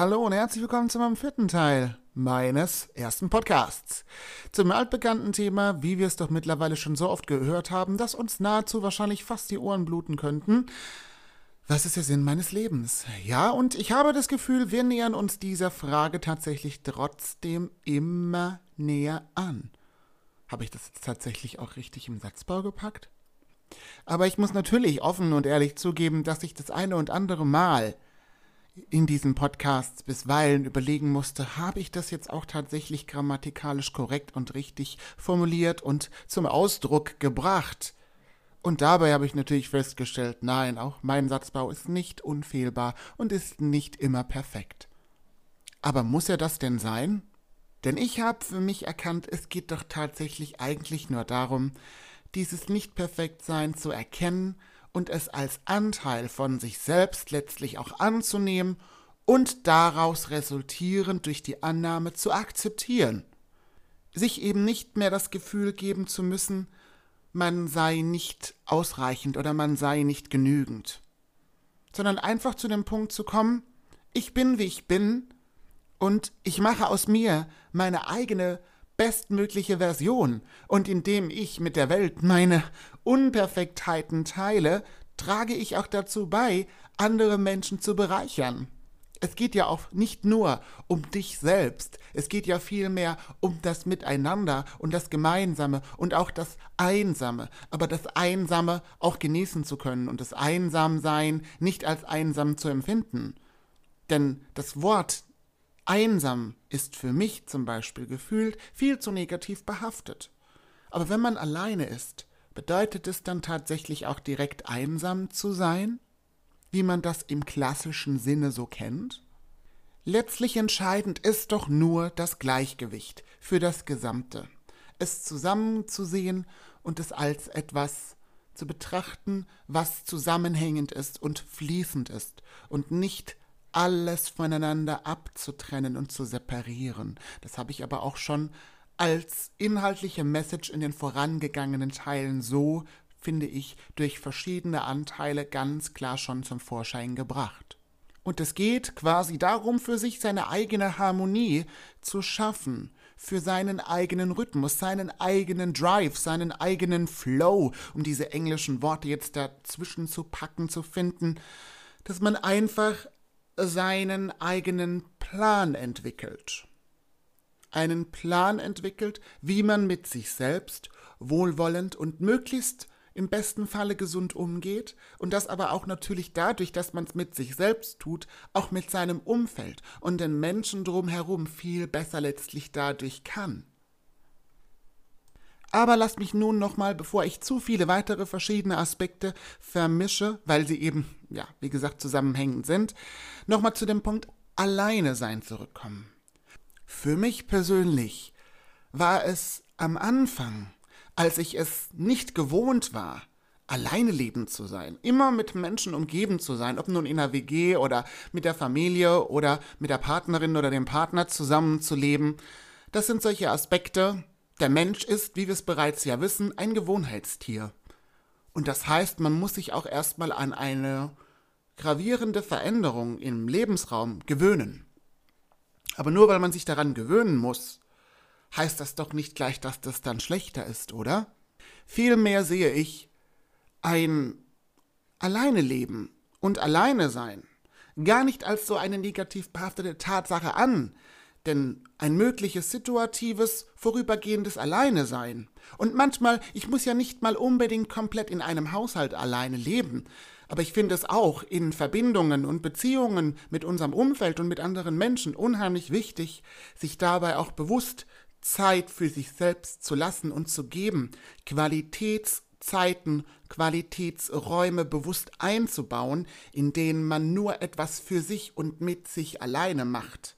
hallo und herzlich willkommen zu meinem vierten Teil meines ersten Podcasts. Zum altbekannten Thema, wie wir es doch mittlerweile schon so oft gehört haben, dass uns nahezu wahrscheinlich fast die Ohren bluten könnten. Was ist der Sinn meines Lebens? Ja, und ich habe das Gefühl, wir nähern uns dieser Frage tatsächlich trotzdem immer näher an. Habe ich das jetzt tatsächlich auch richtig im Satzbau gepackt? Aber ich muss natürlich offen und ehrlich zugeben, dass ich das eine und andere Mal in diesen Podcasts bisweilen überlegen musste, habe ich das jetzt auch tatsächlich grammatikalisch korrekt und richtig formuliert und zum Ausdruck gebracht? Und dabei habe ich natürlich festgestellt, nein, auch mein Satzbau ist nicht unfehlbar und ist nicht immer perfekt. Aber muss er das denn sein? Denn ich habe für mich erkannt, es geht doch tatsächlich eigentlich nur darum, dieses Nicht-Perfektsein zu erkennen und es als Anteil von sich selbst letztlich auch anzunehmen und daraus resultierend durch die Annahme zu akzeptieren. Sich eben nicht mehr das Gefühl geben zu müssen, man sei nicht ausreichend oder man sei nicht genügend, sondern einfach zu dem Punkt zu kommen, ich bin wie ich bin und ich mache aus mir meine eigene bestmögliche Version, und indem ich mit der Welt meine Unperfektheiten teile, trage ich auch dazu bei, andere Menschen zu bereichern. Es geht ja auch nicht nur um dich selbst, es geht ja vielmehr um das Miteinander und das Gemeinsame und auch das Einsame, aber das Einsame auch genießen zu können und das Einsamsein nicht als einsam zu empfinden. Denn das Wort Einsam ist für mich zum Beispiel gefühlt viel zu negativ behaftet. Aber wenn man alleine ist, bedeutet es dann tatsächlich auch direkt einsam zu sein, wie man das im klassischen Sinne so kennt? Letztlich entscheidend ist doch nur das Gleichgewicht für das Gesamte, es zusammenzusehen und es als etwas zu betrachten, was zusammenhängend ist und fließend ist und nicht alles voneinander abzutrennen und zu separieren. Das habe ich aber auch schon als inhaltliche Message in den vorangegangenen Teilen so, finde ich, durch verschiedene Anteile ganz klar schon zum Vorschein gebracht. Und es geht quasi darum, für sich seine eigene Harmonie zu schaffen, für seinen eigenen Rhythmus, seinen eigenen Drive, seinen eigenen Flow, um diese englischen Worte jetzt dazwischen zu packen, zu finden, dass man einfach seinen eigenen Plan entwickelt. Einen Plan entwickelt, wie man mit sich selbst wohlwollend und möglichst im besten Falle gesund umgeht und das aber auch natürlich dadurch, dass man es mit sich selbst tut, auch mit seinem Umfeld und den Menschen drumherum viel besser letztlich dadurch kann. Aber lasst mich nun nochmal, bevor ich zu viele weitere verschiedene Aspekte vermische, weil sie eben, ja, wie gesagt, zusammenhängend sind, nochmal zu dem Punkt alleine sein zurückkommen. Für mich persönlich war es am Anfang, als ich es nicht gewohnt war, alleine leben zu sein, immer mit Menschen umgeben zu sein, ob nun in einer WG oder mit der Familie oder mit der Partnerin oder dem Partner zusammenzuleben. Das sind solche Aspekte, der Mensch ist, wie wir es bereits ja wissen, ein Gewohnheitstier. Und das heißt, man muss sich auch erstmal an eine gravierende Veränderung im Lebensraum gewöhnen. Aber nur weil man sich daran gewöhnen muss, heißt das doch nicht gleich, dass das dann schlechter ist, oder? Vielmehr sehe ich ein Alleine leben und alleine sein gar nicht als so eine negativ behaftete Tatsache an, denn ein mögliches situatives, vorübergehendes Alleine sein. Und manchmal, ich muss ja nicht mal unbedingt komplett in einem Haushalt alleine leben, aber ich finde es auch in Verbindungen und Beziehungen mit unserem Umfeld und mit anderen Menschen unheimlich wichtig, sich dabei auch bewusst Zeit für sich selbst zu lassen und zu geben, Qualitätszeiten, Qualitätsräume bewusst einzubauen, in denen man nur etwas für sich und mit sich alleine macht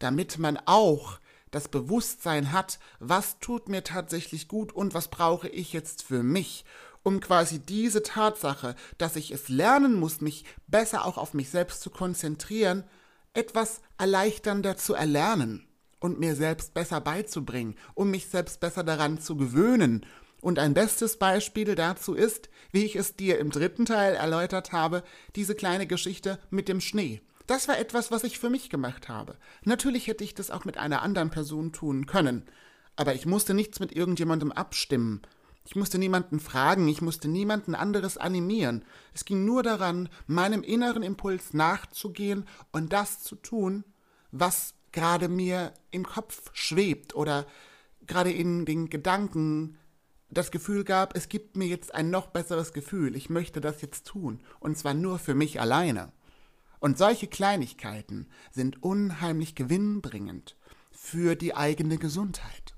damit man auch das Bewusstsein hat, was tut mir tatsächlich gut und was brauche ich jetzt für mich, um quasi diese Tatsache, dass ich es lernen muss, mich besser auch auf mich selbst zu konzentrieren, etwas erleichternder zu erlernen und mir selbst besser beizubringen, um mich selbst besser daran zu gewöhnen. Und ein bestes Beispiel dazu ist, wie ich es dir im dritten Teil erläutert habe, diese kleine Geschichte mit dem Schnee Das war etwas, was ich für mich gemacht habe. Natürlich hätte ich das auch mit einer anderen Person tun können, aber ich musste nichts mit irgendjemandem abstimmen. Ich musste niemanden fragen, ich musste niemanden anderes animieren. Es ging nur daran, meinem inneren Impuls nachzugehen und das zu tun, was gerade mir im Kopf schwebt oder gerade in den Gedanken das Gefühl gab, es gibt mir jetzt ein noch besseres Gefühl, ich möchte das jetzt tun, und zwar nur für mich alleine. Und solche Kleinigkeiten sind unheimlich gewinnbringend für die eigene Gesundheit.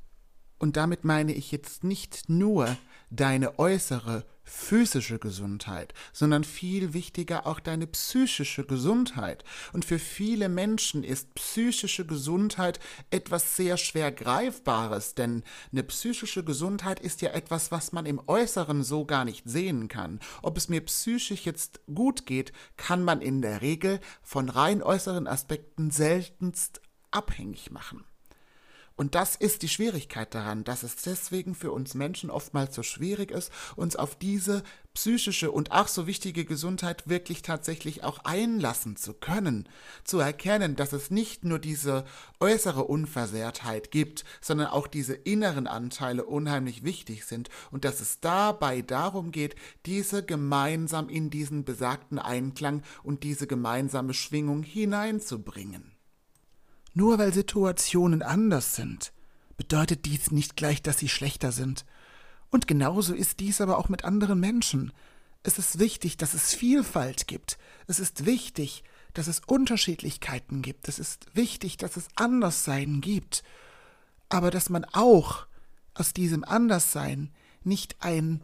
Und damit meine ich jetzt nicht nur deine äußere physische Gesundheit, sondern viel wichtiger auch deine psychische Gesundheit. Und für viele Menschen ist psychische Gesundheit etwas sehr schwer Greifbares, denn eine psychische Gesundheit ist ja etwas, was man im Äußeren so gar nicht sehen kann. Ob es mir psychisch jetzt gut geht, kann man in der Regel von rein äußeren Aspekten seltenst abhängig machen. Und das ist die Schwierigkeit daran, dass es deswegen für uns Menschen oftmals so schwierig ist, uns auf diese psychische und ach so wichtige Gesundheit wirklich tatsächlich auch einlassen zu können, zu erkennen, dass es nicht nur diese äußere Unversehrtheit gibt, sondern auch diese inneren Anteile unheimlich wichtig sind und dass es dabei darum geht, diese gemeinsam in diesen besagten Einklang und diese gemeinsame Schwingung hineinzubringen. Nur weil Situationen anders sind, bedeutet dies nicht gleich, dass sie schlechter sind. Und genauso ist dies aber auch mit anderen Menschen. Es ist wichtig, dass es Vielfalt gibt. Es ist wichtig, dass es Unterschiedlichkeiten gibt. Es ist wichtig, dass es Anderssein gibt. Aber dass man auch aus diesem Anderssein nicht ein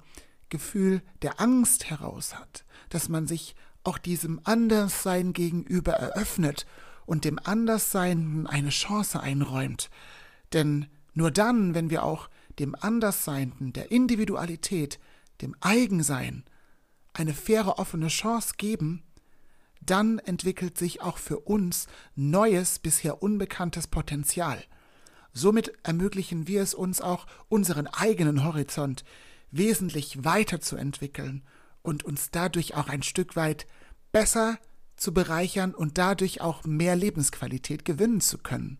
Gefühl der Angst heraus hat, dass man sich auch diesem Anderssein gegenüber eröffnet und dem Anderssein eine Chance einräumt. Denn nur dann, wenn wir auch dem Andersseinden, der Individualität, dem Eigensein eine faire offene Chance geben, dann entwickelt sich auch für uns neues, bisher unbekanntes Potenzial. Somit ermöglichen wir es uns auch, unseren eigenen Horizont wesentlich weiterzuentwickeln und uns dadurch auch ein Stück weit besser zu bereichern und dadurch auch mehr Lebensqualität gewinnen zu können.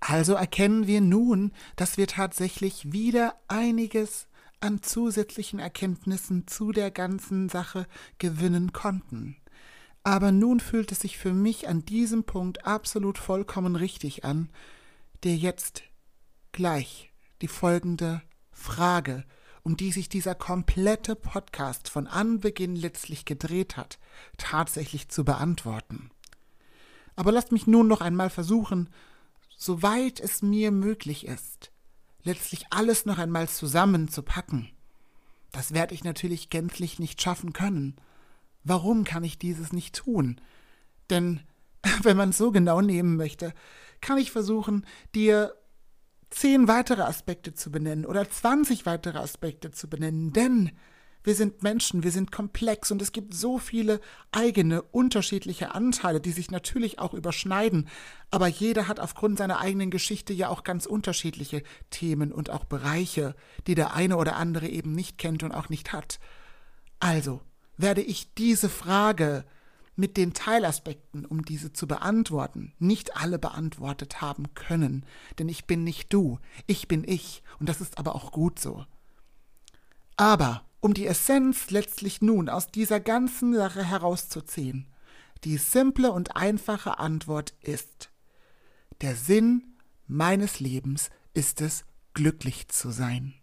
Also erkennen wir nun, dass wir tatsächlich wieder einiges an zusätzlichen Erkenntnissen zu der ganzen Sache gewinnen konnten. Aber nun fühlt es sich für mich an diesem Punkt absolut vollkommen richtig an, dir jetzt gleich die folgende Frage um die sich dieser komplette Podcast von Anbeginn letztlich gedreht hat, tatsächlich zu beantworten. Aber lasst mich nun noch einmal versuchen, soweit es mir möglich ist, letztlich alles noch einmal zusammenzupacken. Das werde ich natürlich gänzlich nicht schaffen können. Warum kann ich dieses nicht tun? Denn wenn man es so genau nehmen möchte, kann ich versuchen, dir zehn weitere Aspekte zu benennen oder 20 weitere Aspekte zu benennen, denn wir sind Menschen, wir sind komplex und es gibt so viele eigene, unterschiedliche Anteile, die sich natürlich auch überschneiden, aber jeder hat aufgrund seiner eigenen Geschichte ja auch ganz unterschiedliche Themen und auch Bereiche, die der eine oder andere eben nicht kennt und auch nicht hat. Also werde ich diese Frage mit den Teilaspekten, um diese zu beantworten, nicht alle beantwortet haben können, denn ich bin nicht du, ich bin ich, und das ist aber auch gut so. Aber um die Essenz letztlich nun aus dieser ganzen Sache herauszuziehen, die simple und einfache Antwort ist, der Sinn meines Lebens ist es, glücklich zu sein.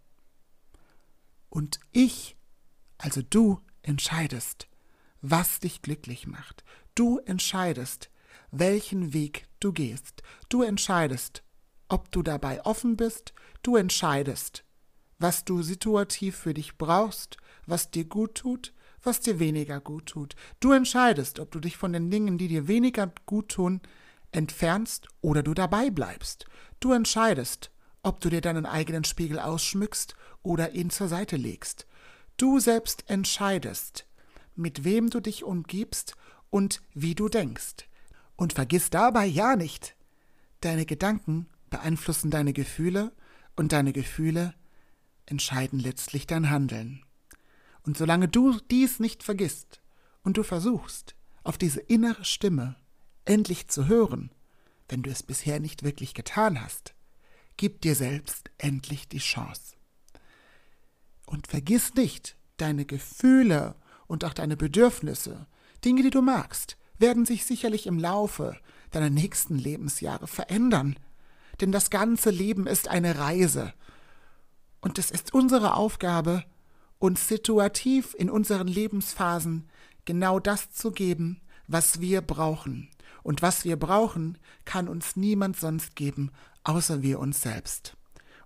Und ich, also du, entscheidest, was dich glücklich macht. Du entscheidest, welchen Weg du gehst. Du entscheidest, ob du dabei offen bist. Du entscheidest, was du situativ für dich brauchst, was dir gut tut, was dir weniger gut tut. Du entscheidest, ob du dich von den Dingen, die dir weniger gut tun, entfernst oder du dabei bleibst. Du entscheidest, ob du dir deinen eigenen Spiegel ausschmückst oder ihn zur Seite legst. Du selbst entscheidest, mit wem du dich umgibst und wie du denkst. Und vergiss dabei ja nicht, deine Gedanken beeinflussen deine Gefühle und deine Gefühle entscheiden letztlich dein Handeln. Und solange du dies nicht vergisst und du versuchst, auf diese innere Stimme endlich zu hören, wenn du es bisher nicht wirklich getan hast. Gib dir selbst endlich die Chance. Und vergiss nicht, deine Gefühle und auch deine Bedürfnisse, Dinge, die du magst, werden sich sicherlich im Laufe deiner nächsten Lebensjahre verändern. Denn das ganze Leben ist eine Reise. Und es ist unsere Aufgabe, uns situativ in unseren Lebensphasen genau das zu geben, was wir brauchen. Und was wir brauchen, kann uns niemand sonst geben, außer wir uns selbst.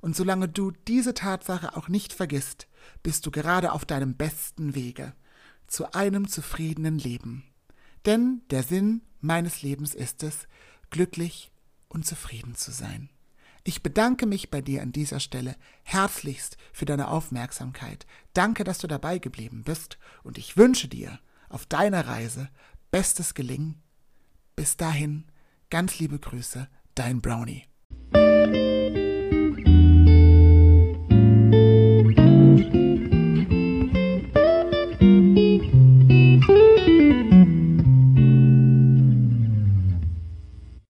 Und solange du diese Tatsache auch nicht vergisst, bist du gerade auf deinem besten Wege zu einem zufriedenen Leben. Denn der Sinn meines Lebens ist es, glücklich und zufrieden zu sein. Ich bedanke mich bei dir an dieser Stelle herzlichst für deine Aufmerksamkeit. Danke, dass du dabei geblieben bist und ich wünsche dir auf deiner Reise bestes Gelingen. Bis dahin, ganz liebe Grüße, dein Brownie.